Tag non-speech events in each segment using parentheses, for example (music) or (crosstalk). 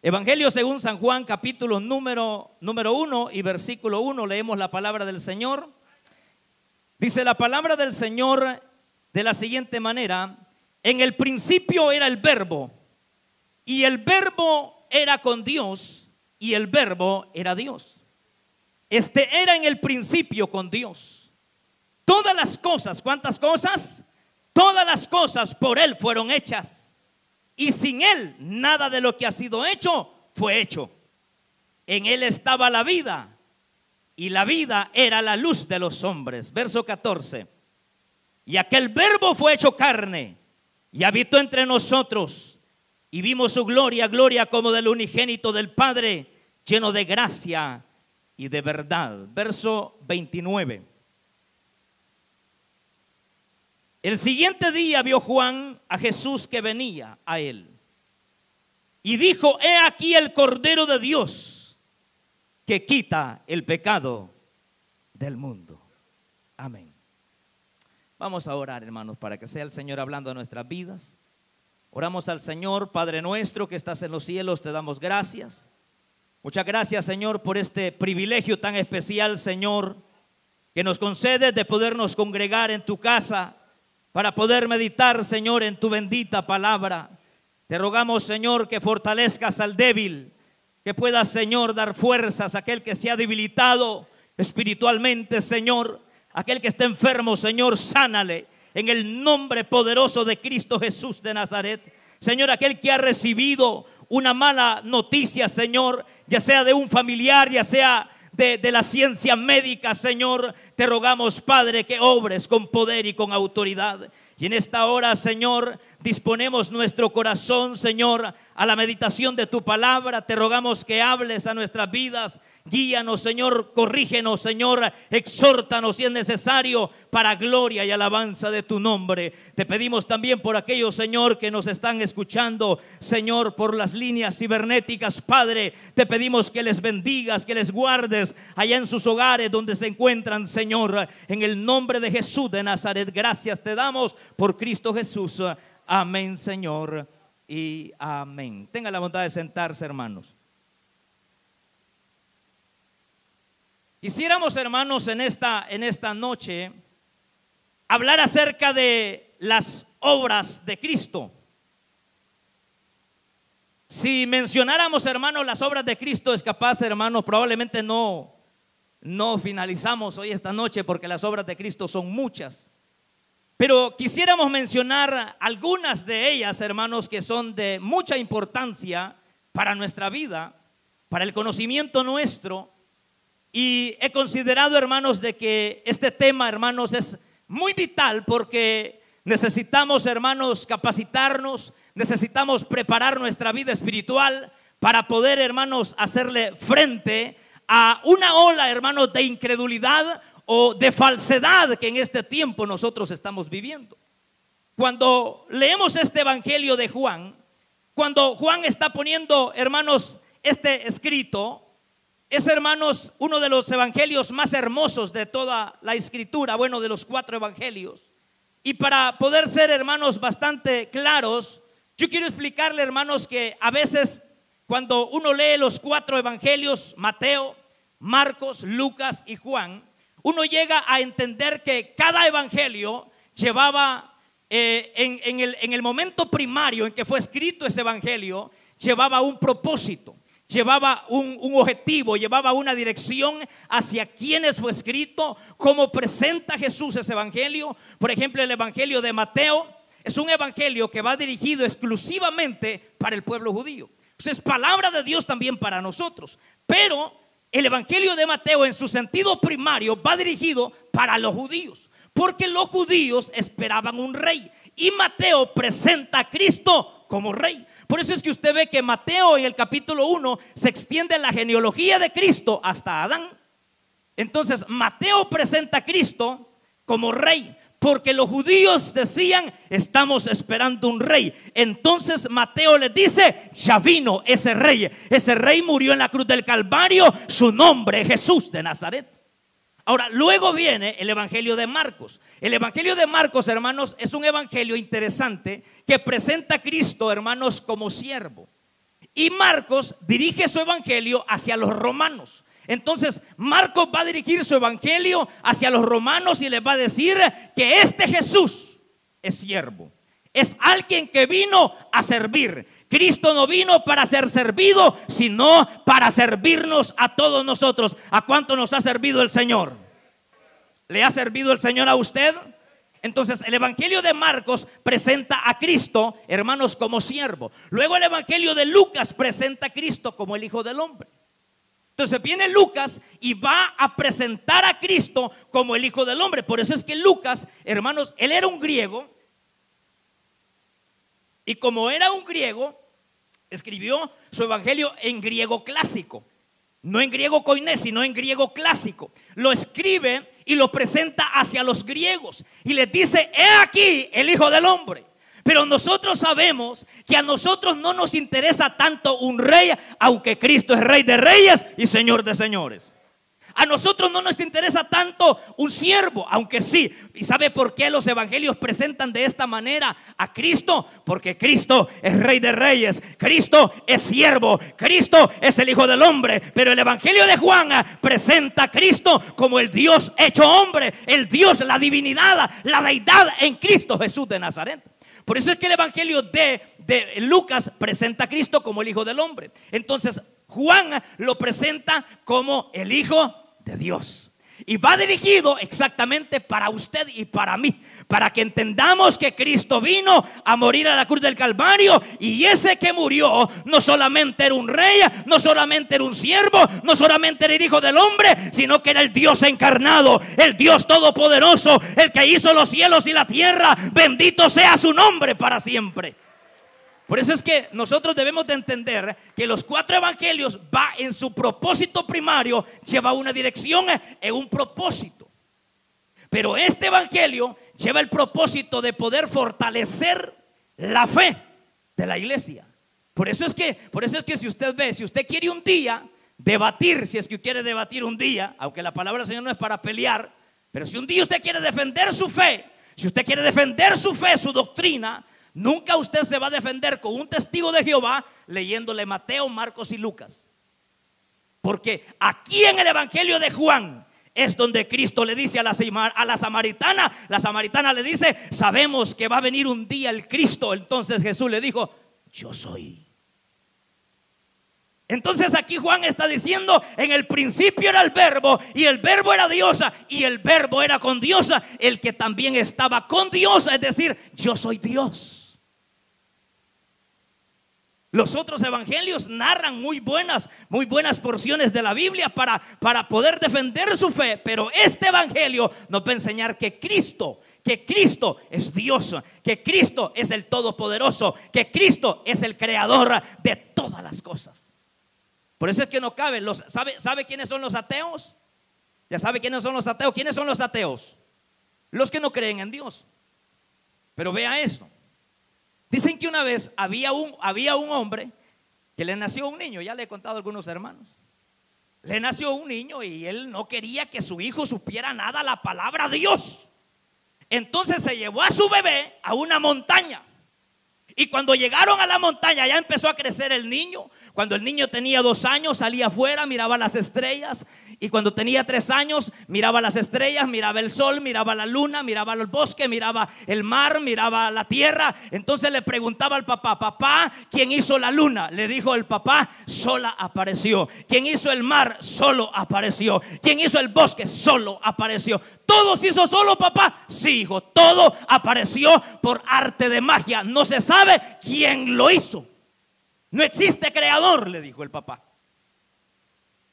Evangelio según San Juan, capítulo número, número 1 y versículo 1, leemos la palabra del Señor. Dice la palabra del Señor de la siguiente manera, en el principio era el verbo, y el verbo era con Dios, y el verbo era Dios. Este era en el principio con Dios. Todas las cosas, ¿cuántas cosas? Todas las cosas por Él fueron hechas y sin Él nada de lo que ha sido hecho fue hecho. En Él estaba la vida y la vida era la luz de los hombres. Verso 14. Y aquel verbo fue hecho carne y habitó entre nosotros y vimos su gloria, gloria como del unigénito del Padre, lleno de gracia y de verdad. Verso 29. El siguiente día vio Juan a Jesús que venía a él. Y dijo, he aquí el Cordero de Dios que quita el pecado del mundo. Amén. Vamos a orar, hermanos, para que sea el Señor hablando a nuestras vidas. Oramos al Señor, Padre nuestro que estás en los cielos, te damos gracias. Muchas gracias, Señor, por este privilegio tan especial, Señor, que nos concedes de podernos congregar en tu casa para poder meditar, Señor, en tu bendita palabra. Te rogamos, Señor, que fortalezcas al débil, que puedas, Señor, dar fuerzas a aquel que se ha debilitado espiritualmente, Señor. Aquel que está enfermo, Señor, sánale en el nombre poderoso de Cristo Jesús de Nazaret. Señor, aquel que ha recibido una mala noticia, Señor, ya sea de un familiar, ya sea de, la ciencia médica, Señor, te rogamos, Padre, que obres con poder y con autoridad. Y en esta hora, Señor, disponemos nuestro corazón, Señor, a la meditación de tu palabra. Te rogamos que hables a nuestras vidas Guíanos, Señor, corrígenos, Señor, exhórtanos si es necesario para gloria y alabanza de tu nombre. Te pedimos también por aquellos, Señor, que nos están escuchando, Señor, por las líneas cibernéticas, Padre. Te pedimos que les bendigas, que les guardes allá en sus hogares donde se encuentran, Señor, en el nombre de Jesús de Nazaret. Gracias te damos por Cristo Jesús. Amén, Señor. Y amén. Tenga la bondad de sentarse, hermanos. Quisiéramos, hermanos, en esta, en esta noche hablar acerca de las obras de Cristo. Si mencionáramos, hermanos, las obras de Cristo, es capaz, hermanos, probablemente no, no finalizamos hoy esta noche porque las obras de Cristo son muchas. Pero quisiéramos mencionar algunas de ellas, hermanos, que son de mucha importancia para nuestra vida, para el conocimiento nuestro y he considerado, hermanos, de que este tema, hermanos, es muy vital porque necesitamos, hermanos, capacitarnos, necesitamos preparar nuestra vida espiritual para poder, hermanos, hacerle frente a una ola, hermanos, de incredulidad o de falsedad que en este tiempo nosotros estamos viviendo. Cuando leemos este Evangelio de Juan, cuando Juan está poniendo, hermanos, este escrito, es, hermanos, uno de los evangelios más hermosos de toda la escritura, bueno, de los cuatro evangelios. Y para poder ser, hermanos, bastante claros, yo quiero explicarle, hermanos, que a veces cuando uno lee los cuatro evangelios, Mateo, Marcos, Lucas y Juan, uno llega a entender que cada evangelio llevaba, eh, en, el, en el momento primario en que fue escrito ese evangelio, llevaba un propósito llevaba un, objetivo, llevaba una dirección hacia quienes fue escrito, cómo presenta Jesús ese evangelio. Por ejemplo, el evangelio de Mateo es un evangelio que va dirigido exclusivamente para el pueblo judío. es palabra de Dios también para nosotros. Pero el evangelio de Mateo en su sentido primario va dirigido para los judíos, porque los judíos esperaban un rey. Y Mateo presenta a Cristo como rey. Por eso es que usted ve que Mateo en el capítulo 1 se extiende la genealogía de Cristo hasta Adán. Entonces Mateo presenta a Cristo como rey, porque los judíos decían, estamos esperando un rey. Entonces Mateo le dice, ya vino ese rey. Ese rey murió en la cruz del Calvario, su nombre es Jesús de Nazaret. Ahora, luego viene el Evangelio de Marcos. El Evangelio de Marcos, hermanos, es un evangelio interesante que presenta a Cristo, hermanos, como siervo. Y Marcos dirige su evangelio hacia los romanos. Entonces Marcos va a dirigir su evangelio hacia los romanos y les va a decir que este Jesús es siervo. Es alguien que vino a servir. Cristo no vino para ser servido, sino para servirnos a todos nosotros. ¿A cuánto nos ha servido el Señor? ¿Le ha servido el Señor a usted? Entonces el Evangelio de Marcos presenta a Cristo, hermanos, como siervo. Luego el Evangelio de Lucas presenta a Cristo como el Hijo del Hombre. Entonces viene Lucas y va a presentar a Cristo como el Hijo del Hombre. Por eso es que Lucas, hermanos, él era un griego. Y como era un griego, escribió su Evangelio en griego clásico. No en griego coiné, sino en griego clásico. Lo escribe y lo presenta hacia los griegos. Y les dice, he aquí el Hijo del Hombre. Pero nosotros sabemos que a nosotros no nos interesa tanto un rey, aunque Cristo es rey de reyes y señor de señores. A nosotros no nos interesa tanto un siervo, aunque sí. ¿Y sabe por qué los evangelios presentan de esta manera a Cristo? Porque Cristo es rey de reyes, Cristo es siervo, Cristo es el Hijo del Hombre. Pero el evangelio de Juan presenta a Cristo como el Dios hecho hombre, el Dios, la divinidad, la deidad en Cristo Jesús de Nazaret. Por eso es que el Evangelio de, de, Lucas presenta a Cristo como el Hijo del Hombre. Entonces Juan lo presenta como el Hijo de Dios. Y va dirigido exactamente para usted y para mí, para que entendamos que Cristo vino a morir a la cruz del Calvario y ese que murió no solamente era un rey, no solamente era un siervo, no solamente era el hijo del hombre, sino que era el Dios encarnado, el Dios todopoderoso, el que hizo los cielos y la tierra. Bendito sea su nombre para siempre. Por eso es que nosotros debemos de entender que los cuatro evangelios va en su propósito primario, lleva una dirección en un propósito. Pero este evangelio lleva el propósito de poder fortalecer la fe de la iglesia. Por eso es que, por eso es que si usted ve, si usted quiere un día debatir, si es que quiere debatir un día, aunque la palabra del Señor no es para pelear, pero si un día usted quiere defender su fe, si usted quiere defender su fe, su doctrina, Nunca usted se va a defender con un testigo de Jehová leyéndole Mateo, Marcos y Lucas. Porque aquí en el Evangelio de Juan es donde Cristo le dice a la, samaritana, la samaritana le dice, sabemos que va a venir un día el Cristo. Entonces Jesús le dijo, yo soy. Entonces aquí Juan está diciendo, en el principio era el verbo y el verbo era diosa y el verbo era con diosa, el que también estaba con diosa, es decir, yo soy Dios. Los otros evangelios narran muy buenas, muy buenas porciones de la Biblia para, para poder defender su fe, pero este evangelio nos va a enseñar que Cristo, que Cristo es Dios, que Cristo es el Todopoderoso, que Cristo es el creador de todas las cosas. Por eso es que no cabe. Los, ¿sabe, ¿Sabe quiénes son los ateos? Ya sabe quiénes son los ateos. ¿Quiénes son los ateos? Los que no creen en Dios. Pero vea eso. Dicen que una vez había un, había un hombre que le nació un niño, ya le he contado a algunos hermanos. Le nació un niño y él no quería que su hijo supiera nada la palabra Dios. Entonces se llevó a su bebé a una montaña. Y cuando llegaron a la montaña ya empezó a crecer el niño. Cuando el niño tenía dos años salía afuera, miraba las estrellas y cuando tenía tres años, miraba las estrellas, miraba el sol, miraba la luna, miraba el bosque, miraba el mar, miraba la tierra. Entonces le preguntaba al papá, papá, ¿quién hizo la luna? Le dijo el papá, sola apareció. ¿Quién hizo el mar? Solo apareció. ¿Quién hizo el bosque? Solo apareció. ¿Todo se hizo solo, papá? Sí, hijo, todo apareció por arte de magia. No se sabe quién lo hizo. No existe creador, le dijo el papá.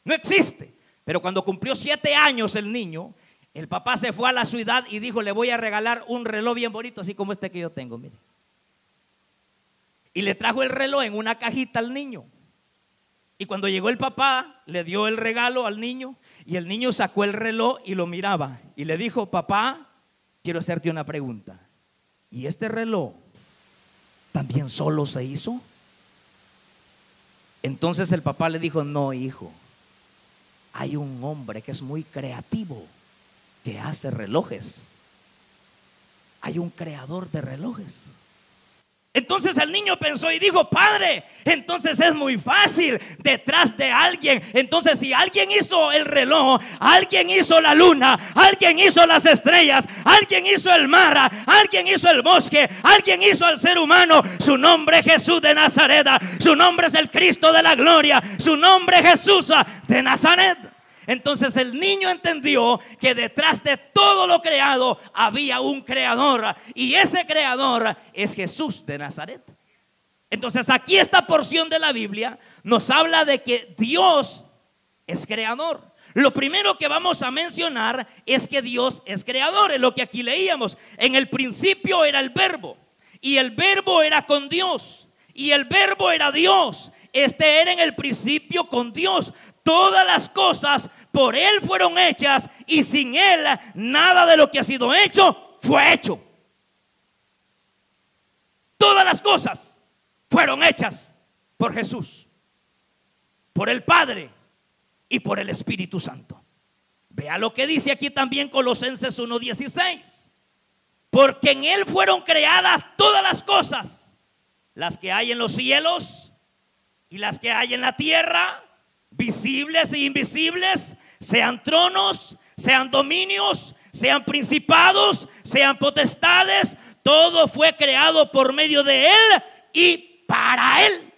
No existe. Pero cuando cumplió siete años el niño, el papá se fue a la ciudad y dijo, le voy a regalar un reloj bien bonito, así como este que yo tengo, mire. Y le trajo el reloj en una cajita al niño. Y cuando llegó el papá, le dio el regalo al niño y el niño sacó el reloj y lo miraba. Y le dijo, papá, quiero hacerte una pregunta. ¿Y este reloj también solo se hizo? Entonces el papá le dijo, no, hijo hay un hombre que es muy creativo, que hace relojes. Hay un creador de relojes. Entonces el niño pensó y dijo, padre, entonces es muy fácil detrás de alguien. Entonces si alguien hizo el reloj, alguien hizo la luna, alguien hizo las estrellas, alguien hizo el mar, alguien hizo el bosque, alguien hizo al ser humano, su nombre es Jesús de Nazaret, su nombre es el Cristo de la gloria, su nombre es Jesús de Nazaret. Entonces el niño entendió que detrás de todo lo creado había un creador y ese creador es Jesús de Nazaret. Entonces aquí esta porción de la Biblia nos habla de que Dios es creador. Lo primero que vamos a mencionar es que Dios es creador, es lo que aquí leíamos. En el principio era el verbo y el verbo era con Dios y el verbo era Dios. Este era en el principio con Dios. Todas las cosas por Él fueron hechas y sin Él nada de lo que ha sido hecho fue hecho. Todas las cosas fueron hechas por Jesús, por el Padre y por el Espíritu Santo. Vea lo que dice aquí también Colosenses 1:16. Porque en Él fueron creadas todas las cosas, las que hay en los cielos y las que hay en la tierra visibles e invisibles, sean tronos, sean dominios, sean principados, sean potestades, todo fue creado por medio de Él y para Él.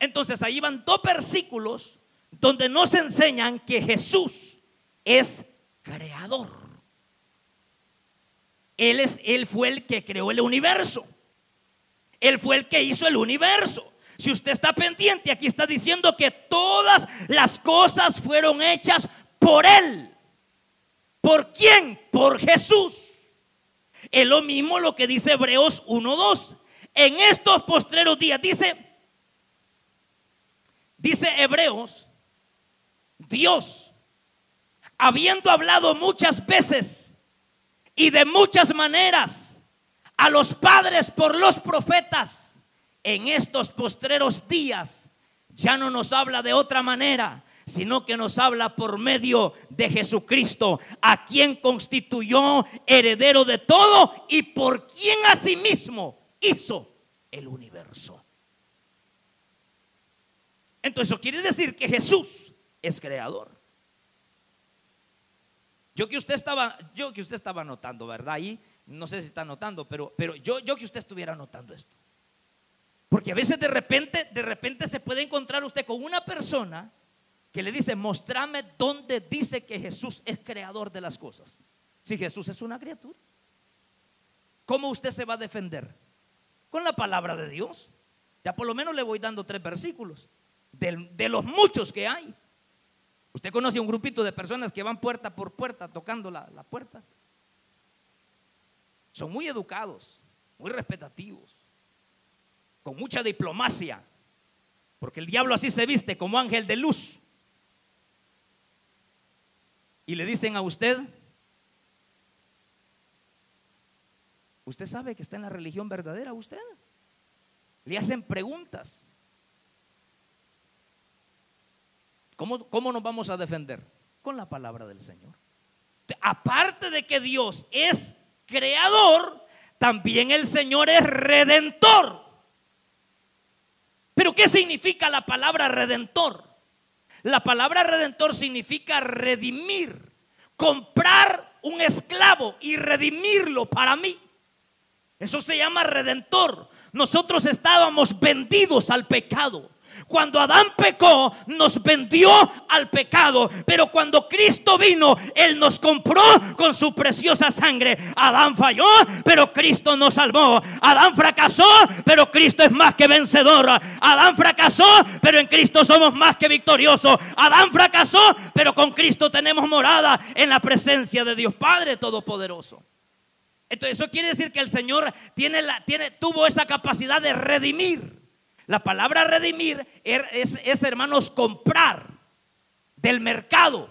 Entonces ahí van dos versículos donde nos enseñan que Jesús es creador. Él, es, él fue el que creó el universo. Él fue el que hizo el universo. Si usted está pendiente, aquí está diciendo que todas las cosas fueron hechas por Él. ¿Por quién? Por Jesús. Es lo mismo lo que dice Hebreos 1.2. En estos postreros días, dice, dice Hebreos, Dios, habiendo hablado muchas veces y de muchas maneras a los padres por los profetas, en estos postreros días ya no nos habla de otra manera, sino que nos habla por medio de Jesucristo, a quien constituyó heredero de todo y por quien asimismo hizo el universo. Entonces eso quiere decir que Jesús es creador. Yo que usted estaba, yo que usted estaba notando, ¿verdad? Ahí no sé si está notando, pero, pero yo, yo que usted estuviera notando esto. Porque a veces de repente, de repente se puede encontrar usted con una persona que le dice, mostrame dónde dice que Jesús es creador de las cosas. Si Jesús es una criatura. ¿Cómo usted se va a defender? Con la palabra de Dios. Ya por lo menos le voy dando tres versículos de, los muchos que hay. Usted conoce un grupito de personas que van puerta por puerta tocando la, la puerta. Son muy educados, muy respetativos con mucha diplomacia, porque el diablo así se viste como ángel de luz. Y le dicen a usted, usted sabe que está en la religión verdadera, usted. Le hacen preguntas. ¿Cómo, ¿Cómo nos vamos a defender? Con la palabra del Señor. Aparte de que Dios es creador, también el Señor es redentor. Pero ¿qué significa la palabra redentor? La palabra redentor significa redimir, comprar un esclavo y redimirlo para mí. Eso se llama redentor. Nosotros estábamos vendidos al pecado. Cuando Adán pecó, nos vendió al pecado. Pero cuando Cristo vino, Él nos compró con su preciosa sangre. Adán falló, pero Cristo nos salvó. Adán fracasó, pero Cristo es más que vencedor. Adán fracasó, pero en Cristo somos más que victoriosos. Adán fracasó, pero con Cristo tenemos morada en la presencia de Dios Padre Todopoderoso. Entonces eso quiere decir que el Señor tiene la, tiene, tuvo esa capacidad de redimir. La palabra redimir er, es, hermanos, comprar del mercado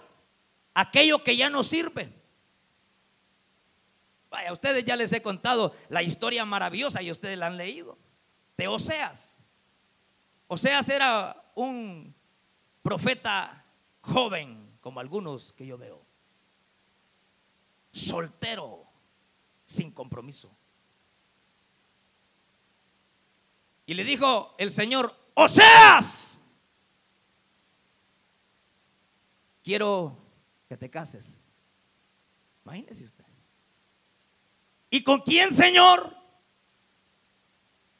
aquello que ya no sirve. Vaya, a ustedes ya les he contado la historia maravillosa y ustedes la han leído. De Oseas. Oseas era un profeta joven, como algunos que yo veo. Soltero, sin compromiso. Y le dijo el Señor, Oseas, quiero que te cases. Imagínese usted. ¿Y con quién, Señor?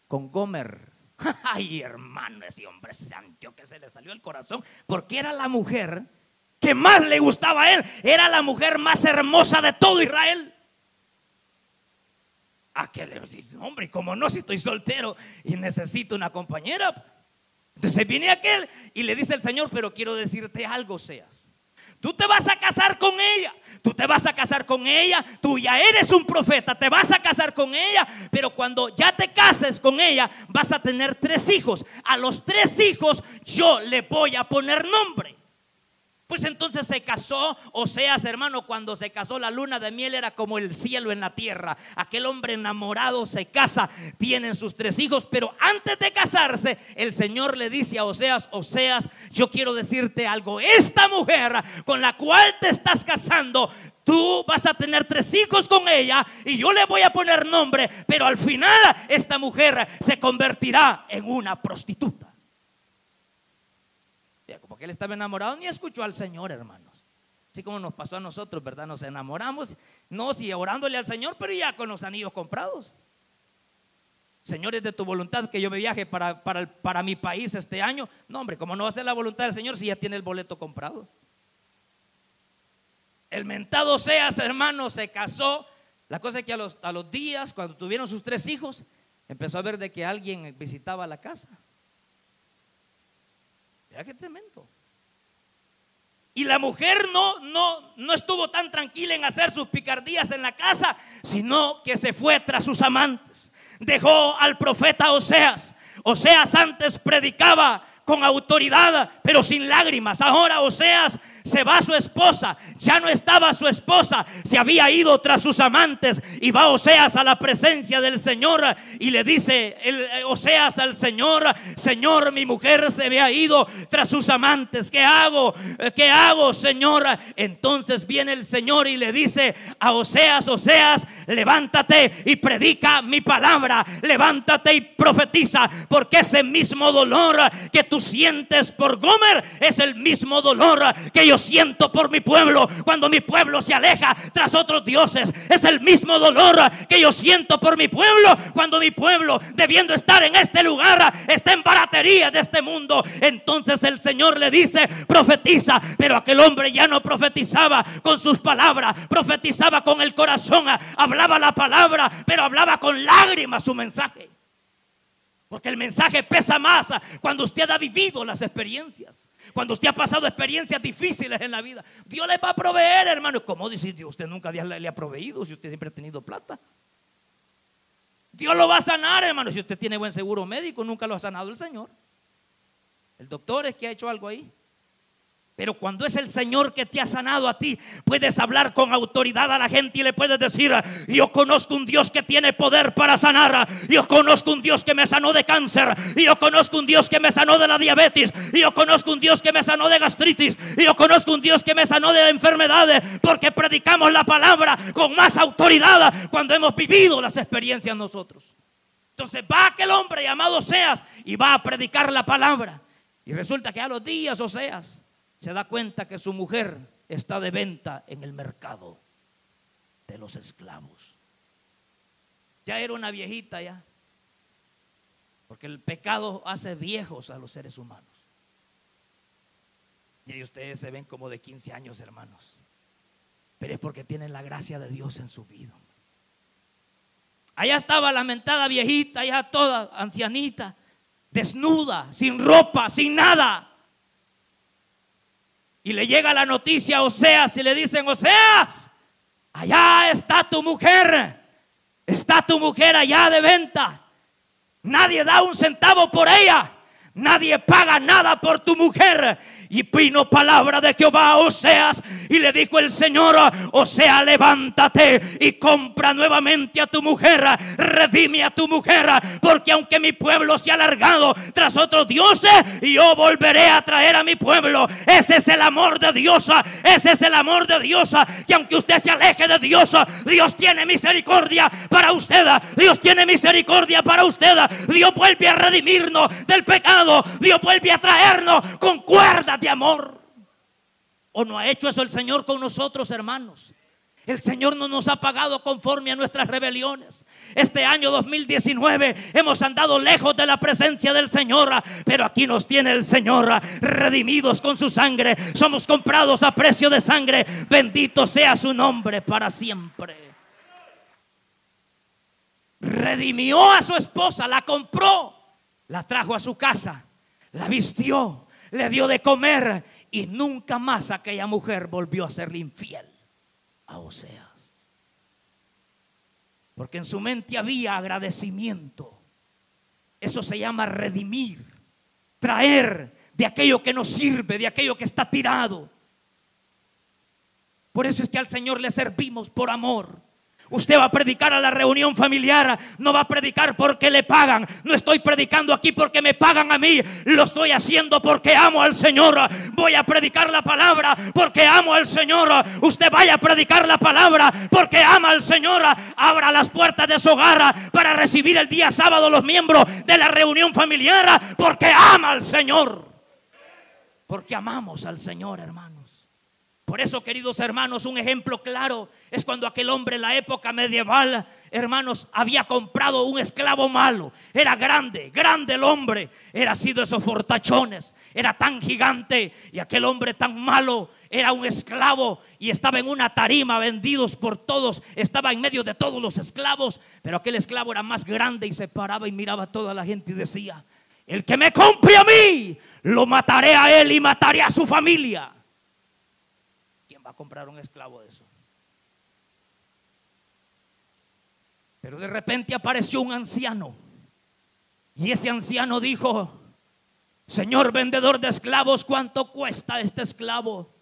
Con Gomer. (laughs) Ay, hermano, ese hombre santo que se le salió el corazón, porque era la mujer que más le gustaba a él, era la mujer más hermosa de todo Israel. Aquel hombre, como no, si estoy soltero y necesito una compañera. Entonces viene aquel y le dice el Señor, pero quiero decirte algo, seas. Tú te vas a casar con ella. Tú te vas a casar con ella. Tú ya eres un profeta. Te vas a casar con ella. Pero cuando ya te cases con ella, vas a tener tres hijos. A los tres hijos yo le voy a poner nombre. Pues entonces se casó, o sea, hermano, cuando se casó la luna de miel era como el cielo en la tierra. Aquel hombre enamorado se casa, tienen sus tres hijos, pero antes de casarse, el Señor le dice a Oseas, Oseas, yo quiero decirte algo, esta mujer con la cual te estás casando, tú vas a tener tres hijos con ella y yo le voy a poner nombre, pero al final esta mujer se convertirá en una prostituta porque él estaba enamorado, ni escuchó al Señor, hermanos. Así como nos pasó a nosotros, ¿verdad? Nos enamoramos, no, sí, orándole al Señor, pero ya con los anillos comprados. Señor, es de tu voluntad que yo me viaje para, para, para mi país este año. No, hombre, como no va a ser la voluntad del Señor si ya tiene el boleto comprado? El mentado Seas, hermano, se casó. La cosa es que a los, a los días, cuando tuvieron sus tres hijos, empezó a ver de que alguien visitaba la casa. Qué tremendo. Y la mujer no, no, no estuvo tan tranquila en hacer sus picardías en la casa, sino que se fue tras sus amantes. Dejó al profeta Oseas. Oseas antes predicaba con autoridad, pero sin lágrimas. Ahora Oseas se va su esposa, ya no estaba su esposa, se había ido tras sus amantes y va Oseas a la presencia del Señor y le dice el, eh, Oseas al Señor, Señor, mi mujer se había ido tras sus amantes, ¿qué hago? Eh, ¿Qué hago, Señor? Entonces viene el Señor y le dice a Oseas, Oseas, levántate y predica mi palabra, levántate y profetiza, porque ese mismo dolor que tú sientes por Gomer es el mismo dolor que yo siento por mi pueblo cuando mi pueblo se aleja tras otros dioses. Es el mismo dolor que yo siento por mi pueblo cuando mi pueblo, debiendo estar en este lugar, está en baratería de este mundo. Entonces el Señor le dice, profetiza, pero aquel hombre ya no profetizaba con sus palabras, profetizaba con el corazón, hablaba la palabra, pero hablaba con lágrimas su mensaje. Porque el mensaje pesa más cuando usted ha vivido las experiencias. Cuando usted ha pasado experiencias difíciles en la vida, Dios le va a proveer, hermano. ¿Cómo dice Dios? Usted nunca le ha proveído si usted siempre ha tenido plata. Dios lo va a sanar, hermano. Si usted tiene buen seguro médico, nunca lo ha sanado el Señor. El doctor es que ha hecho algo ahí. Pero cuando es el Señor que te ha sanado a ti, puedes hablar con autoridad a la gente y le puedes decir, yo conozco un Dios que tiene poder para sanar. Yo conozco un Dios que me sanó de cáncer. Yo conozco un Dios que me sanó de la diabetes. Yo conozco un Dios que me sanó de gastritis. Yo conozco un Dios que me sanó de enfermedades. Porque predicamos la palabra con más autoridad cuando hemos vivido las experiencias nosotros. Entonces va aquel hombre llamado Seas y va a predicar la palabra. Y resulta que a los días o Seas se da cuenta que su mujer está de venta en el mercado de los esclavos. Ya era una viejita ya. Porque el pecado hace viejos a los seres humanos. Y ustedes se ven como de 15 años, hermanos. Pero es porque tienen la gracia de Dios en su vida. Allá estaba lamentada viejita, allá toda ancianita, desnuda, sin ropa, sin nada. Y le llega la noticia a Oseas y le dicen, Oseas, allá está tu mujer. Está tu mujer allá de venta. Nadie da un centavo por ella. Nadie paga nada por tu mujer. Y vino palabra de Jehová a Oseas y le dijo el Señor, Osea, levántate y compra nuevamente a tu mujer, redime a tu mujer, porque aunque mi pueblo se ha alargado tras otros dioses, yo volveré a traer a mi pueblo. Ese es el amor de Dios, ese es el amor de Dios, que aunque usted se aleje de Dios, Dios tiene misericordia para usted, Dios tiene misericordia para usted, Dios vuelve a redimirnos del pecado, Dios vuelve a traernos con cuerdas de amor. ¿O no ha hecho eso el Señor con nosotros, hermanos? El Señor no nos ha pagado conforme a nuestras rebeliones. Este año 2019 hemos andado lejos de la presencia del Señor, pero aquí nos tiene el Señor redimidos con su sangre. Somos comprados a precio de sangre. Bendito sea su nombre para siempre. Redimió a su esposa, la compró, la trajo a su casa, la vistió, le dio de comer y nunca más aquella mujer volvió a serle infiel a Oseas. Porque en su mente había agradecimiento. Eso se llama redimir, traer de aquello que nos sirve, de aquello que está tirado. Por eso es que al Señor le servimos por amor. Usted va a predicar a la reunión familiar, no va a predicar porque le pagan. No estoy predicando aquí porque me pagan a mí, lo estoy haciendo porque amo al Señor. Voy a predicar la palabra porque amo al Señor. Usted vaya a predicar la palabra porque ama al Señor. Abra las puertas de su hogar para recibir el día sábado los miembros de la reunión familiar porque ama al Señor. Porque amamos al Señor, hermano. Por eso, queridos hermanos, un ejemplo claro es cuando aquel hombre en la época medieval, hermanos, había comprado un esclavo malo. Era grande, grande el hombre. Era sido esos fortachones. Era tan gigante y aquel hombre tan malo era un esclavo y estaba en una tarima vendidos por todos. Estaba en medio de todos los esclavos. Pero aquel esclavo era más grande y se paraba y miraba a toda la gente y decía, el que me compre a mí, lo mataré a él y mataré a su familia a comprar un esclavo de eso. Pero de repente apareció un anciano. Y ese anciano dijo, Señor vendedor de esclavos, ¿cuánto cuesta este esclavo?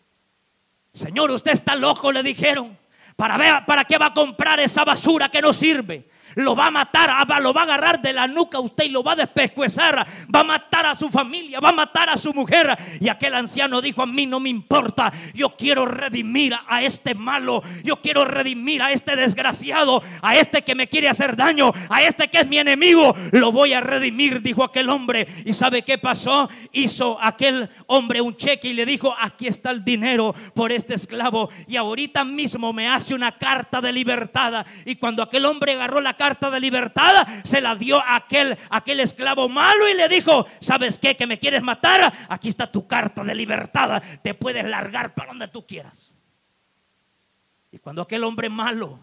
Señor, usted está loco, le dijeron. ¿Para, ver, ¿Para qué va a comprar esa basura que no sirve? Lo va a matar, ah, lo va a agarrar de la nuca usted y lo va a despescuezar, va a matar a su familia, va a matar a su mujer. Y aquel anciano dijo, a mí no me importa, yo quiero redimir a este malo, yo quiero redimir a este desgraciado, a este que me quiere hacer daño, a este que es mi enemigo, lo voy a redimir, dijo aquel hombre. ¿Y sabe qué pasó? Hizo aquel hombre un cheque y le dijo, aquí está el dinero por este esclavo. Y ahorita mismo me hace una carta de libertad. Y cuando aquel hombre agarró la carta, de libertad, se la dio a aquel, aquel esclavo malo y le dijo, ¿sabes qué? Que me quieres matar, aquí está tu carta de libertad, te puedes largar para donde tú quieras. Y cuando aquel hombre malo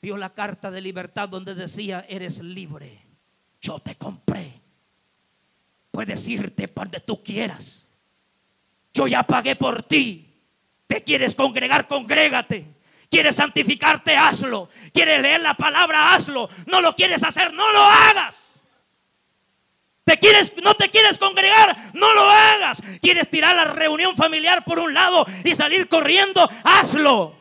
vio la carta de libertad donde decía, eres libre, yo te compré, puedes irte para donde tú quieras, yo ya pagué por ti, te quieres congregar, congrégate. ¿Quieres santificarte? Hazlo. ¿Quieres leer la palabra? Hazlo. No lo quieres hacer, no lo hagas. ¿Te quieres, no te quieres congregar? No lo hagas. ¿Quieres tirar la reunión familiar por un lado y salir corriendo? Hazlo.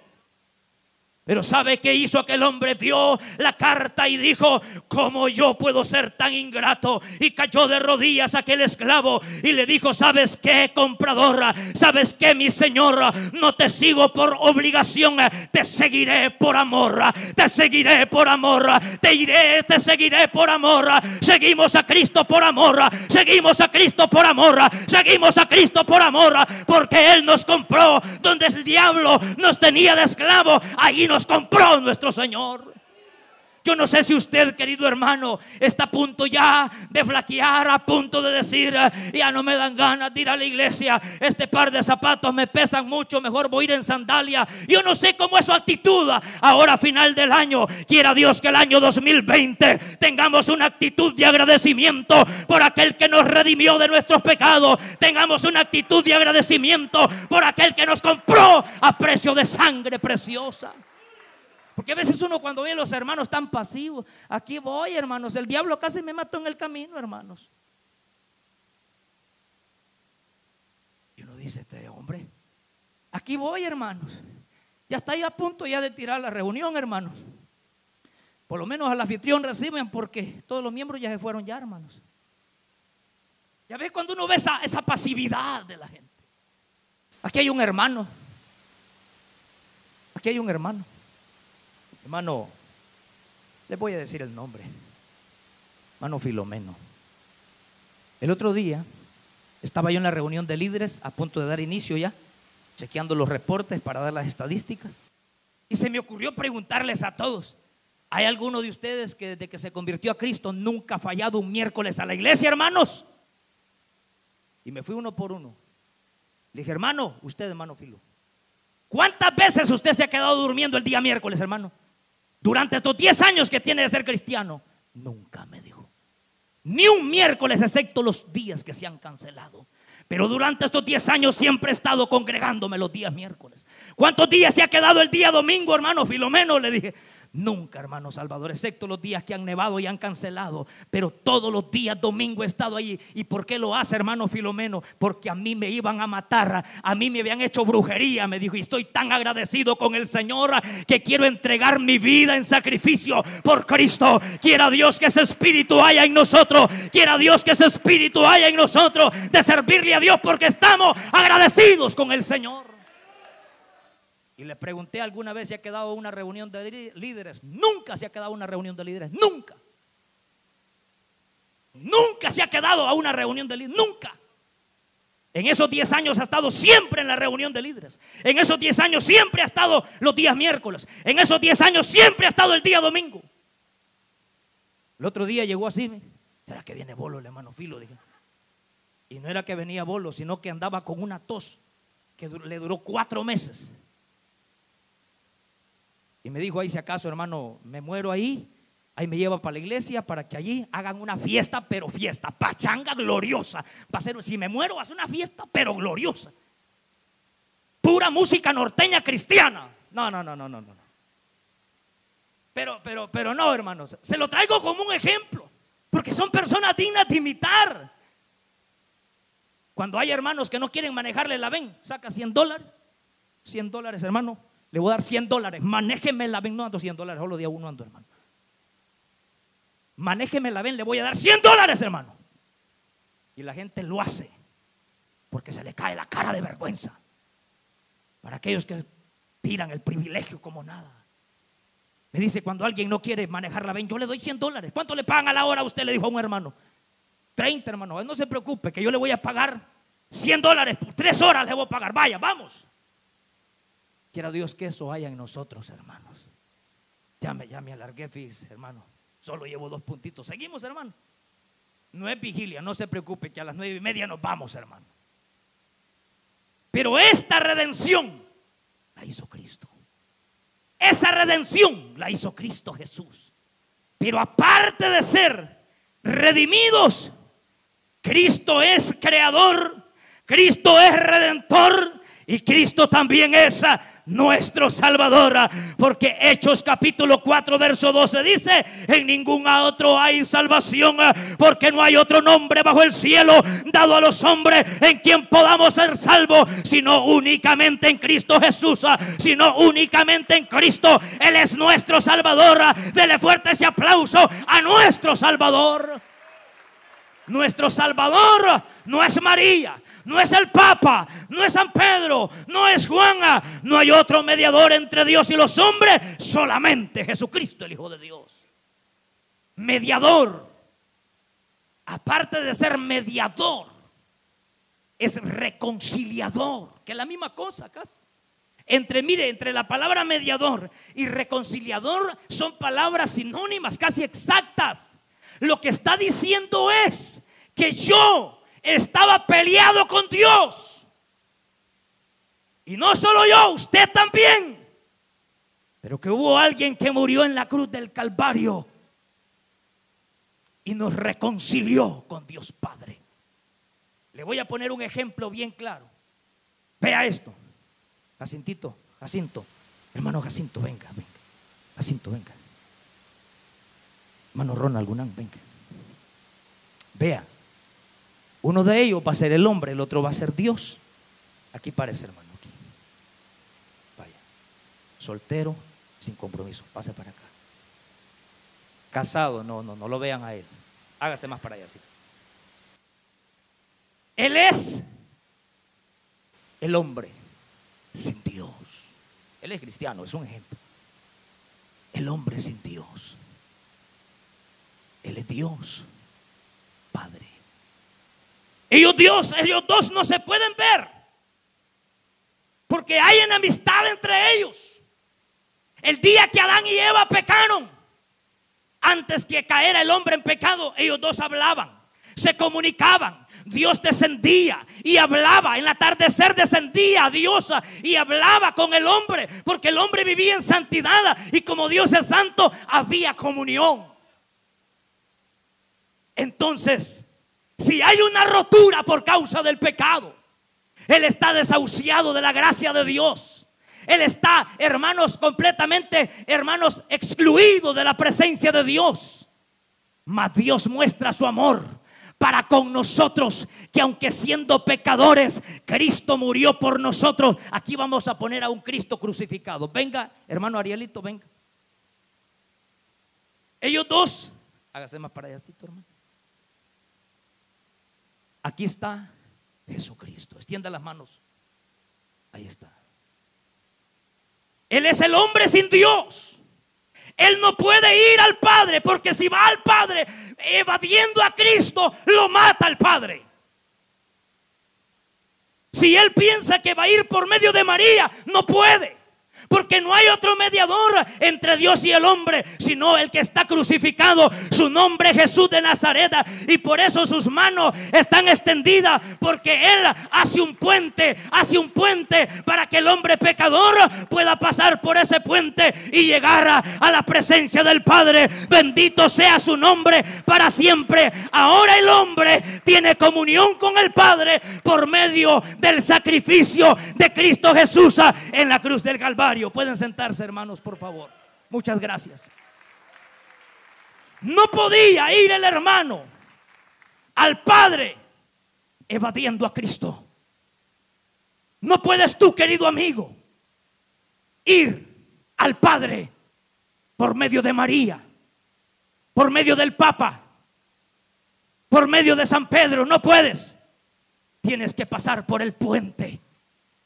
Pero ¿sabe qué hizo aquel hombre? Vio la carta y dijo, ¿cómo yo puedo ser tan ingrato? Y cayó de rodillas aquel esclavo y le dijo, ¿sabes qué, compradora? ¿Sabes qué, mi señor? No te sigo por obligación, te seguiré por amor, te seguiré por amor, te iré, te seguiré por amor. Seguimos a Cristo por amor, seguimos a Cristo por amor, seguimos a Cristo por amor, porque Él nos compró donde el diablo nos tenía de esclavo. Ahí nos compró nuestro Señor. Yo no sé si usted, querido hermano, está a punto ya de flaquear, a punto de decir, ya no me dan ganas de ir a la iglesia, este par de zapatos me pesan mucho, mejor voy a ir en sandalia. Yo no sé cómo es su actitud ahora final del año. Quiera Dios que el año 2020 tengamos una actitud de agradecimiento por aquel que nos redimió de nuestros pecados. Tengamos una actitud de agradecimiento por aquel que nos compró a precio de sangre preciosa. Porque a veces uno cuando ve a los hermanos tan pasivos, aquí voy hermanos, el diablo casi me mató en el camino hermanos. uno dice, este hombre, aquí voy, hermanos. Ya está ahí a punto ya de tirar la reunión, hermanos. Por lo menos al anfitrión reciben porque todos los miembros ya se fueron ya, hermanos. Ya ves cuando uno ve esa, esa pasividad de la gente. Aquí hay un hermano. Aquí hay un hermano. Hermano, les voy a decir el nombre. Hermano Filomeno. El otro día estaba yo en la reunión de líderes a punto de dar inicio ya, chequeando los reportes para dar las estadísticas. Y se me ocurrió preguntarles a todos, ¿hay alguno de ustedes que desde que se convirtió a Cristo nunca ha fallado un miércoles a la iglesia, hermanos? Y me fui uno por uno. Le dije, hermano, usted, hermano Filo, ¿cuántas veces usted se ha quedado durmiendo el día miércoles, hermano? Durante estos 10 años que tiene de ser cristiano. Nunca me dijo. Ni un miércoles, excepto los días que se han cancelado. Pero durante estos 10 años siempre he estado congregándome los días miércoles. ¿Cuántos días se ha quedado el día domingo, hermano Filomeno? Le dije, Nunca, hermano Salvador, excepto los días que han nevado y han cancelado. Pero todos los días domingo he estado allí. ¿Y por qué lo hace, hermano Filomeno? Porque a mí me iban a matar. A mí me habían hecho brujería, me dijo. Y estoy tan agradecido con el Señor que quiero entregar mi vida en sacrificio por Cristo. Quiera Dios que ese espíritu haya en nosotros. Quiera Dios que ese espíritu haya en nosotros de servirle a Dios porque estamos agradecidos con el Señor. Y le pregunté alguna vez si ha quedado una reunión de líderes. Nunca se ha quedado una reunión de líderes. Nunca. Nunca se ha quedado a una reunión de líderes. Nunca. En esos 10 años ha estado siempre en la reunión de líderes. En esos 10 años siempre ha estado los días miércoles. En esos 10 años siempre ha estado el día domingo. El otro día llegó así. ¿Será que viene Bolo, el hermano Filo? Dije. Y no era que venía Bolo, sino que andaba con una tos que le duró cuatro meses. Y me dijo ahí, si acaso, hermano, me muero ahí, ahí me lleva para la iglesia para que allí hagan una fiesta, pero fiesta, pachanga gloriosa. Va a ser, si me muero, va a ser una fiesta, pero gloriosa. Pura música norteña cristiana. No, no, no, no, no, no. Pero, pero, pero no, hermanos. Se lo traigo como un ejemplo. Porque son personas dignas de imitar. Cuando hay hermanos que no quieren manejarle la ven, saca 100 dólares. 100 dólares, hermano. Le voy a dar 100 dólares. Manéjeme la ven. No ando 100 dólares, solo día uno ando, hermano. Manéjeme la ven, le voy a dar 100 dólares, hermano. Y la gente lo hace porque se le cae la cara de vergüenza. Para aquellos que tiran el privilegio como nada. Me dice, cuando alguien no quiere manejar la ven, yo le doy 100 dólares. ¿Cuánto le pagan a la hora? Usted le dijo a un hermano. 30, hermano. No se preocupe, que yo le voy a pagar 100 dólares. Tres horas le voy a pagar. Vaya, vamos. Quiera Dios que eso haya en nosotros, hermanos. Ya me, ya alargué, hermano. Solo llevo dos puntitos. Seguimos, hermano. No es vigilia, no se preocupe que a las nueve y media nos vamos, hermano. Pero esta redención la hizo Cristo. Esa redención la hizo Cristo Jesús. Pero aparte de ser redimidos, Cristo es creador, Cristo es redentor y Cristo también es nuestro Salvador. Porque Hechos capítulo 4, verso 12 dice, en ningún otro hay salvación, porque no hay otro nombre bajo el cielo dado a los hombres en quien podamos ser salvos, sino únicamente en Cristo Jesús, sino únicamente en Cristo. Él es nuestro Salvador. Dele fuerte ese aplauso a nuestro Salvador. Nuestro Salvador no es María, no es el Papa, no es San Pedro, no es Juana, no hay otro mediador entre Dios y los hombres, solamente Jesucristo, el Hijo de Dios. Mediador, aparte de ser mediador, es reconciliador, que es la misma cosa casi. Entre, mire, entre la palabra mediador y reconciliador son palabras sinónimas, casi exactas. Lo que está diciendo es que yo estaba peleado con Dios. Y no solo yo, usted también. Pero que hubo alguien que murió en la cruz del Calvario y nos reconcilió con Dios Padre. Le voy a poner un ejemplo bien claro. Vea esto. Jacintito, Jacinto, hermano Jacinto, venga, venga. Jacinto, venga. Hermano Ronald Gunán, venga. Vea, uno de ellos va a ser el hombre, el otro va a ser Dios. Aquí parece, hermano. Aquí. Vaya. Soltero, sin compromiso. Pase para acá. Casado, no, no, no lo vean a él. Hágase más para allá, sí. Él es el hombre sin Dios. Él es cristiano, es un ejemplo. El hombre sin Dios. Él es Dios, Padre. Ellos Dios, ellos dos no se pueden ver. Porque hay enemistad entre ellos. El día que Adán y Eva pecaron, antes que caera el hombre en pecado, ellos dos hablaban, se comunicaban. Dios descendía y hablaba. En el atardecer descendía a Dios y hablaba con el hombre, porque el hombre vivía en santidad y como Dios es santo, había comunión. Entonces, si hay una rotura por causa del pecado, Él está desahuciado de la gracia de Dios. Él está, hermanos, completamente, hermanos, excluido de la presencia de Dios. Mas Dios muestra su amor para con nosotros, que aunque siendo pecadores, Cristo murió por nosotros. Aquí vamos a poner a un Cristo crucificado. Venga, hermano Arielito, venga. Ellos dos, hágase más para allá, hermano. Aquí está Jesucristo. Extienda las manos. Ahí está. Él es el hombre sin Dios. Él no puede ir al Padre porque si va al Padre evadiendo a Cristo, lo mata al Padre. Si él piensa que va a ir por medio de María, no puede. Porque no hay otro mediador entre Dios y el hombre, sino el que está crucificado. Su nombre es Jesús de Nazaret. Y por eso sus manos están extendidas. Porque Él hace un puente, hace un puente para que el hombre pecador pueda pasar por ese puente y llegar a, a la presencia del Padre. Bendito sea su nombre para siempre. Ahora el hombre tiene comunión con el Padre por medio del sacrificio de Cristo Jesús en la cruz del Calvario. Pueden sentarse, hermanos, por favor. Muchas gracias. No podía ir el hermano al Padre evadiendo a Cristo. No puedes tú, querido amigo, ir al Padre por medio de María, por medio del Papa, por medio de San Pedro. No puedes. Tienes que pasar por el puente.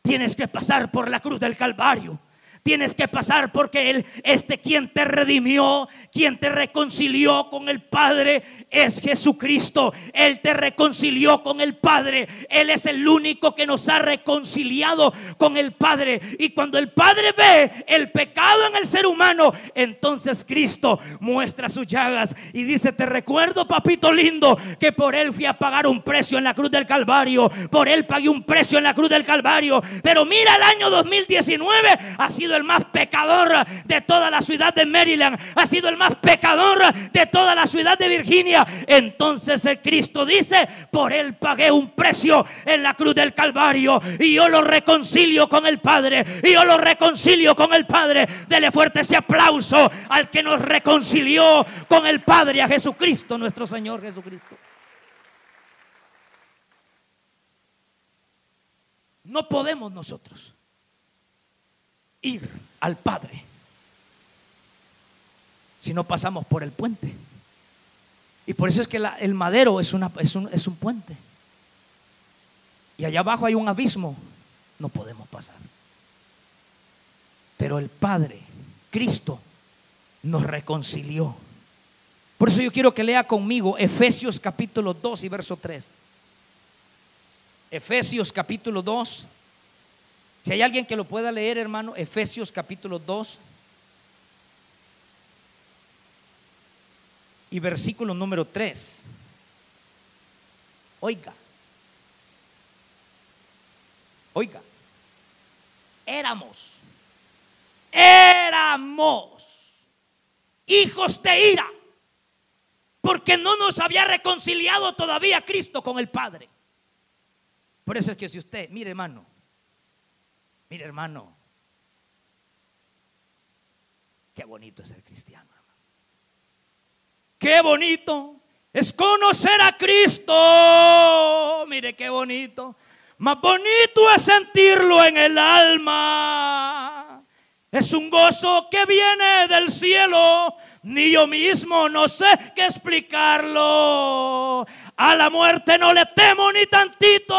Tienes que pasar por la cruz del Calvario. Tienes que pasar porque Él, este quien te redimió, quien te reconcilió con el Padre, es Jesucristo. Él te reconcilió con el Padre. Él es el único que nos ha reconciliado con el Padre. Y cuando el Padre ve el pecado en el ser humano, entonces Cristo muestra sus llagas y dice, te recuerdo, papito lindo, que por Él fui a pagar un precio en la cruz del Calvario. Por Él pagué un precio en la cruz del Calvario. Pero mira el año 2019 ha sido el más pecador de toda la ciudad de Maryland, ha sido el más pecador de toda la ciudad de Virginia. Entonces el Cristo dice, por él pagué un precio en la cruz del Calvario y yo lo reconcilio con el Padre. Y yo lo reconcilio con el Padre. Dele fuerte ese aplauso al que nos reconcilió con el Padre, a Jesucristo, nuestro Señor Jesucristo. No podemos nosotros ir al Padre si no pasamos por el puente. Y por eso es que el madero es, es, un, es un puente. Y allá abajo hay un abismo. No podemos pasar. Pero el Padre, Cristo, nos reconcilió. Por eso yo quiero que lea conmigo Efesios capítulo 2 y verso 3. Efesios capítulo 2 si hay alguien que lo pueda leer, hermano, Efesios capítulo 2 y versículo número 3. Oiga, oiga, éramos, éramos hijos de ira, porque no nos había reconciliado todavía Cristo con el Padre. Por eso es que si usted, mire hermano, Mire, hermano, qué bonito es ser cristiano. Qué bonito es conocer a Cristo. Mire qué bonito. más bonito es sentirlo en el alma. Es un gozo que viene del cielo. Ni yo mismo no sé qué explicarlo. A la muerte no le temo ni tantito.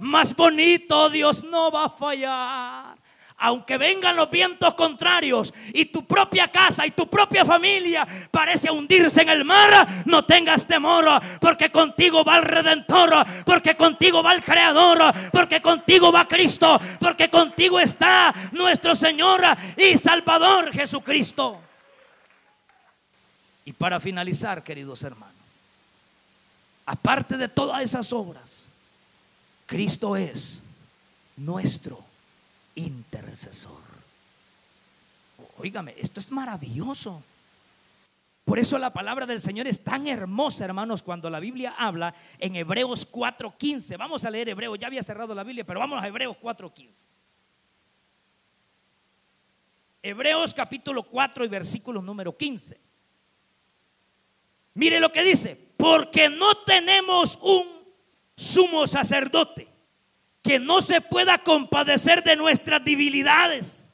Más bonito Dios no va a fallar aunque vengan los vientos contrarios y tu propia casa y tu propia familia parece hundirse en el mar, no tengas temor, porque contigo va el Redentor, porque contigo va el Creador, porque contigo va Cristo, porque contigo está nuestro Señor y Salvador Jesucristo. Y para finalizar, queridos hermanos, aparte de todas esas obras, Cristo es nuestro intercesor. Óigame, esto es maravilloso. Por eso la palabra del Señor es tan hermosa, hermanos, cuando la Biblia habla en Hebreos 4:15. Vamos a leer Hebreos, ya había cerrado la Biblia, pero vamos a Hebreos 4:15. Hebreos capítulo 4 y versículo número 15. Mire lo que dice, porque no tenemos un sumo sacerdote que no se pueda compadecer de nuestras debilidades,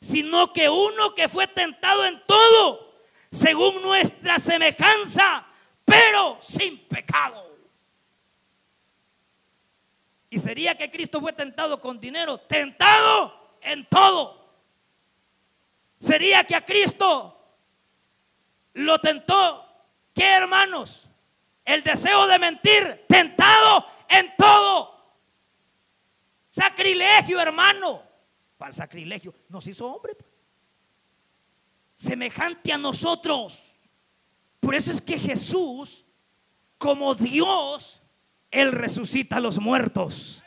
sino que uno que fue tentado en todo, según nuestra semejanza, pero sin pecado. Y sería que Cristo fue tentado con dinero, tentado en todo. Sería que a Cristo lo tentó, ¿qué hermanos? El deseo de mentir, tentado en todo. Sacrilegio, hermano. Para el sacrilegio nos hizo hombre. Semejante a nosotros. Por eso es que Jesús, como Dios, Él resucita a los muertos.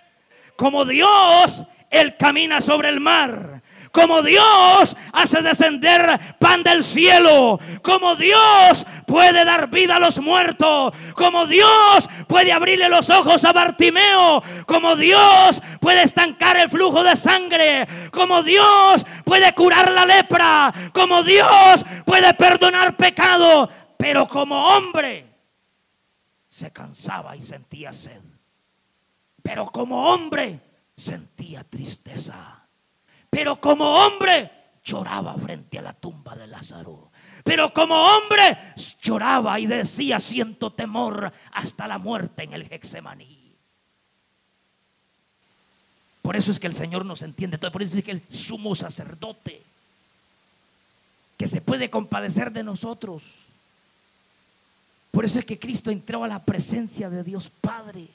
Como Dios, Él camina sobre el mar. Como Dios hace descender pan del cielo. Como Dios puede dar vida a los muertos. Como Dios puede abrirle los ojos a Bartimeo. Como Dios puede estancar el flujo de sangre. Como Dios puede curar la lepra. Como Dios puede perdonar pecado. Pero como hombre se cansaba y sentía sed. Pero como hombre sentía tristeza. Pero como hombre lloraba frente a la tumba de Lázaro. Pero como hombre lloraba y decía, siento temor hasta la muerte en el Hexemaní. Por eso es que el Señor nos entiende todo. Por eso es que el sumo sacerdote, que se puede compadecer de nosotros. Por eso es que Cristo entró a la presencia de Dios Padre.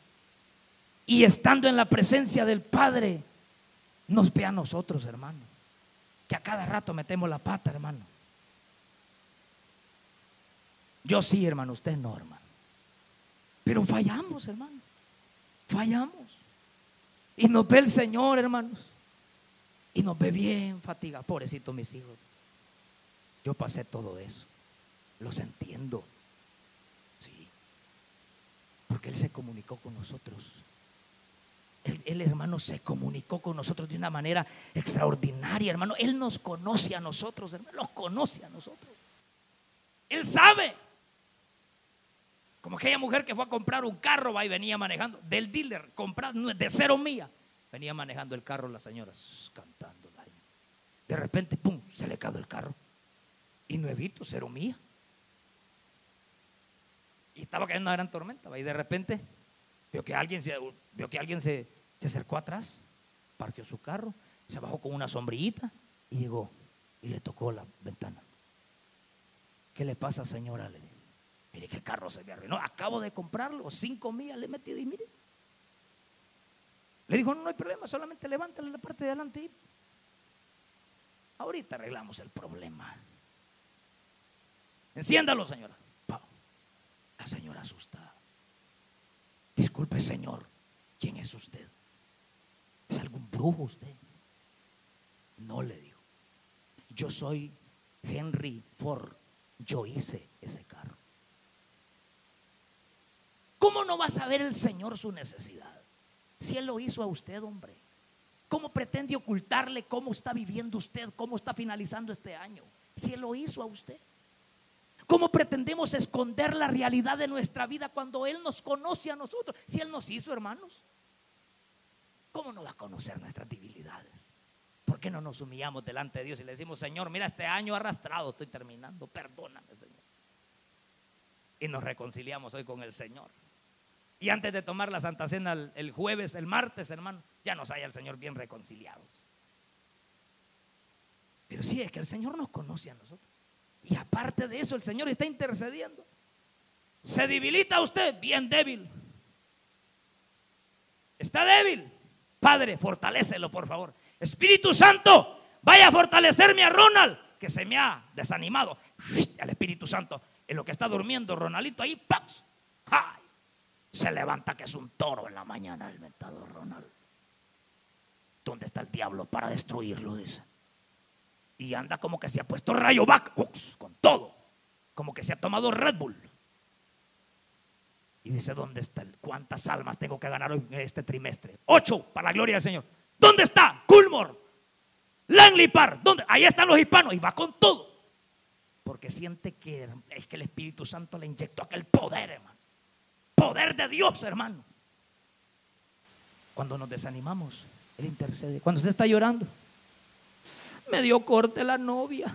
Y estando en la presencia del Padre, nos ve a nosotros, hermano. Que a cada rato metemos la pata, hermano. Yo sí, hermano, usted no, hermano. Pero fallamos, hermano. Fallamos. Y nos ve el Señor, hermanos. Y nos ve bien fatigados. Pobrecito mis hijos. Yo pasé todo eso. Los entiendo. Sí. Porque Él se comunicó con nosotros. El, hermano se comunicó con nosotros de una manera extraordinaria, hermano. Él nos conoce a nosotros, hermano. Nos conoce a nosotros. Él sabe. Como aquella mujer que fue a comprar un carro, va y venía manejando. Del dealer, comprando de cero mía. Venía manejando el carro la señora cantando. De repente, pum, se le cae el carro. Y nuevito, cero mía. Y estaba cayendo una gran tormenta. Y de repente vio que alguien se, vio que alguien se, acercó atrás, parqueó su carro, se bajó con una sombrillita y llegó y le tocó la ventana. ¿Qué le pasa, señora? Le mire qué carro se me arruinó. Acabo de comprarlo, cinco millas le he metido y mire. Le dijo, no, no hay problema, solamente levántale la parte de adelante y ahorita arreglamos el problema. Enciéndalo, señora. La señora asustada. Disculpe, Señor, ¿quién es usted? ¿Es algún brujo usted? No le digo. Yo soy Henry Ford. Yo hice ese carro. ¿Cómo no va a saber el Señor su necesidad? Si Él lo hizo a usted, hombre. ¿Cómo pretende ocultarle cómo está viviendo usted, cómo está finalizando este año? Si Él lo hizo a usted. ¿Cómo pretendemos esconder la realidad de nuestra vida cuando Él nos conoce a nosotros? Si Él nos hizo, hermanos. ¿cómo no va a conocer nuestras debilidades? ¿Por qué no nos humillamos delante de Dios y le decimos, Señor, mira, este año arrastrado estoy terminando, perdóname, Señor? Y nos reconciliamos hoy con el Señor. Y antes de tomar la Santa Cena el, jueves, el martes, hermano, ya nos haya el Señor bien reconciliados. Pero sí, es que el Señor nos conoce a nosotros. Y aparte de eso, el Señor está intercediendo. Se debilita usted, bien débil. Está débil. Padre, fortalécelo, por favor. Espíritu Santo, vaya a fortalecerme a Ronald, que se me ha desanimado. El Espíritu Santo, en lo que está durmiendo Ronaldito ahí, ¡pax! Se levanta que es un toro en la mañana el mentado Ronald. ¿Dónde está el diablo para destruirlo? Dice. Y anda como que se ha puesto rayo back, con todo. Como que se ha tomado Red Bull. Y dice, ¿dónde está? ¿Cuántas almas tengo que ganar hoy en este trimestre? Ocho, para la gloria del Señor. ¿Dónde está? Culmore. Langley Park. ¿Dónde? Ahí están los hispanos. Y va con todo. Porque siente que es que el Espíritu Santo le inyectó aquel poder, hermano. Poder de Dios, hermano. Cuando nos desanimamos, Él intercede. Cuando usted está llorando, me dio corte la novia.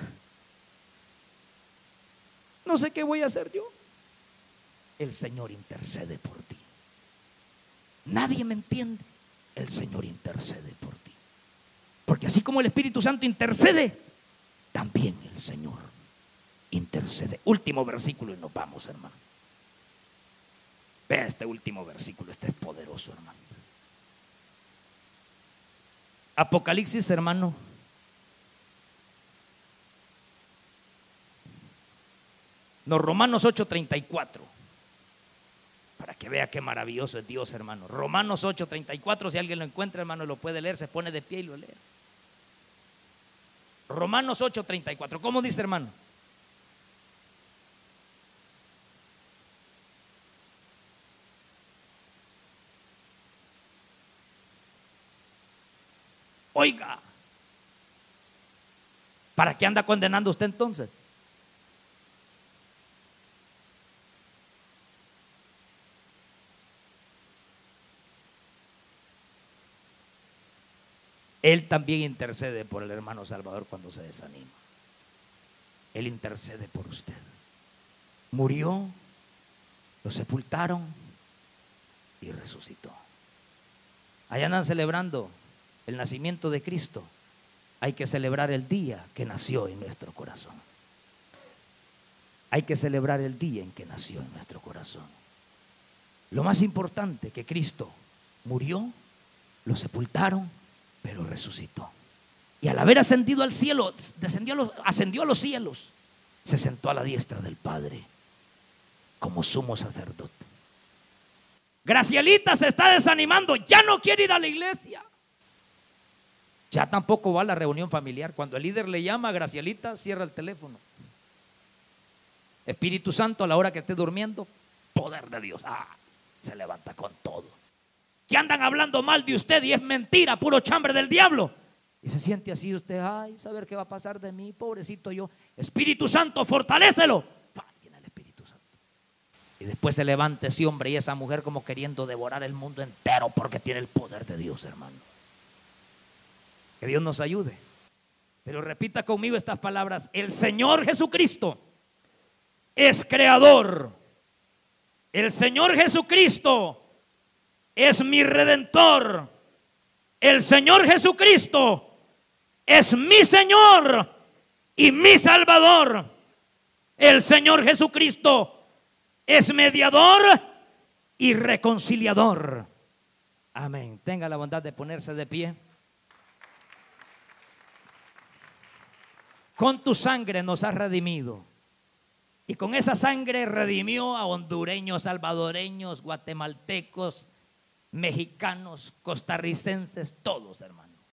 No sé qué voy a hacer yo el Señor intercede por ti. Nadie me entiende, el Señor intercede por ti. Porque así como el Espíritu Santo intercede, también el Señor intercede. Último versículo y nos vamos, hermano. Vea este último versículo, este es poderoso, hermano. Apocalipsis, hermano. No, Romanos 8:34 para que vea qué maravilloso es Dios, hermano. Romanos 8:34, si alguien lo encuentra, hermano, lo puede leer, se pone de pie y lo lee. Romanos 8:34, ¿cómo dice, hermano? Oiga, ¿para qué anda condenando usted entonces? Él también intercede por el hermano Salvador cuando se desanima. Él intercede por usted. Murió, lo sepultaron y resucitó. Allá andan celebrando el nacimiento de Cristo. Hay que celebrar el día que nació en nuestro corazón. Hay que celebrar el día en que nació en nuestro corazón. Lo más importante que Cristo murió, lo sepultaron pero resucitó. Y al haber ascendido al cielo, descendió a los, ascendió a los cielos, se sentó a la diestra del Padre como sumo sacerdote. Gracielita se está desanimando, ya no quiere ir a la iglesia. Ya tampoco va a la reunión familiar. Cuando el líder le llama Gracielita, cierra el teléfono. Espíritu Santo, a la hora que esté durmiendo, poder de Dios. Ah, se levanta con todo que andan hablando mal de usted y es mentira, puro chambre del diablo. Y se siente así usted, ay, saber qué va a pasar de mí, pobrecito yo. Espíritu Santo, fortalécelo. Viene el Espíritu Santo. Y después se levanta ese hombre y esa mujer como queriendo devorar el mundo entero porque tiene el poder de Dios, hermano. Que Dios nos ayude. Pero repita conmigo estas palabras. El Señor Jesucristo es creador. El Señor Jesucristo es mi redentor. El Señor Jesucristo es mi Señor y mi Salvador. El Señor Jesucristo es mediador y reconciliador. Amén. Tenga la bondad de ponerse de pie. Con tu sangre nos has redimido. Y con esa sangre redimió a hondureños, salvadoreños, guatemaltecos, mexicanos, costarricenses, todos, hermanos.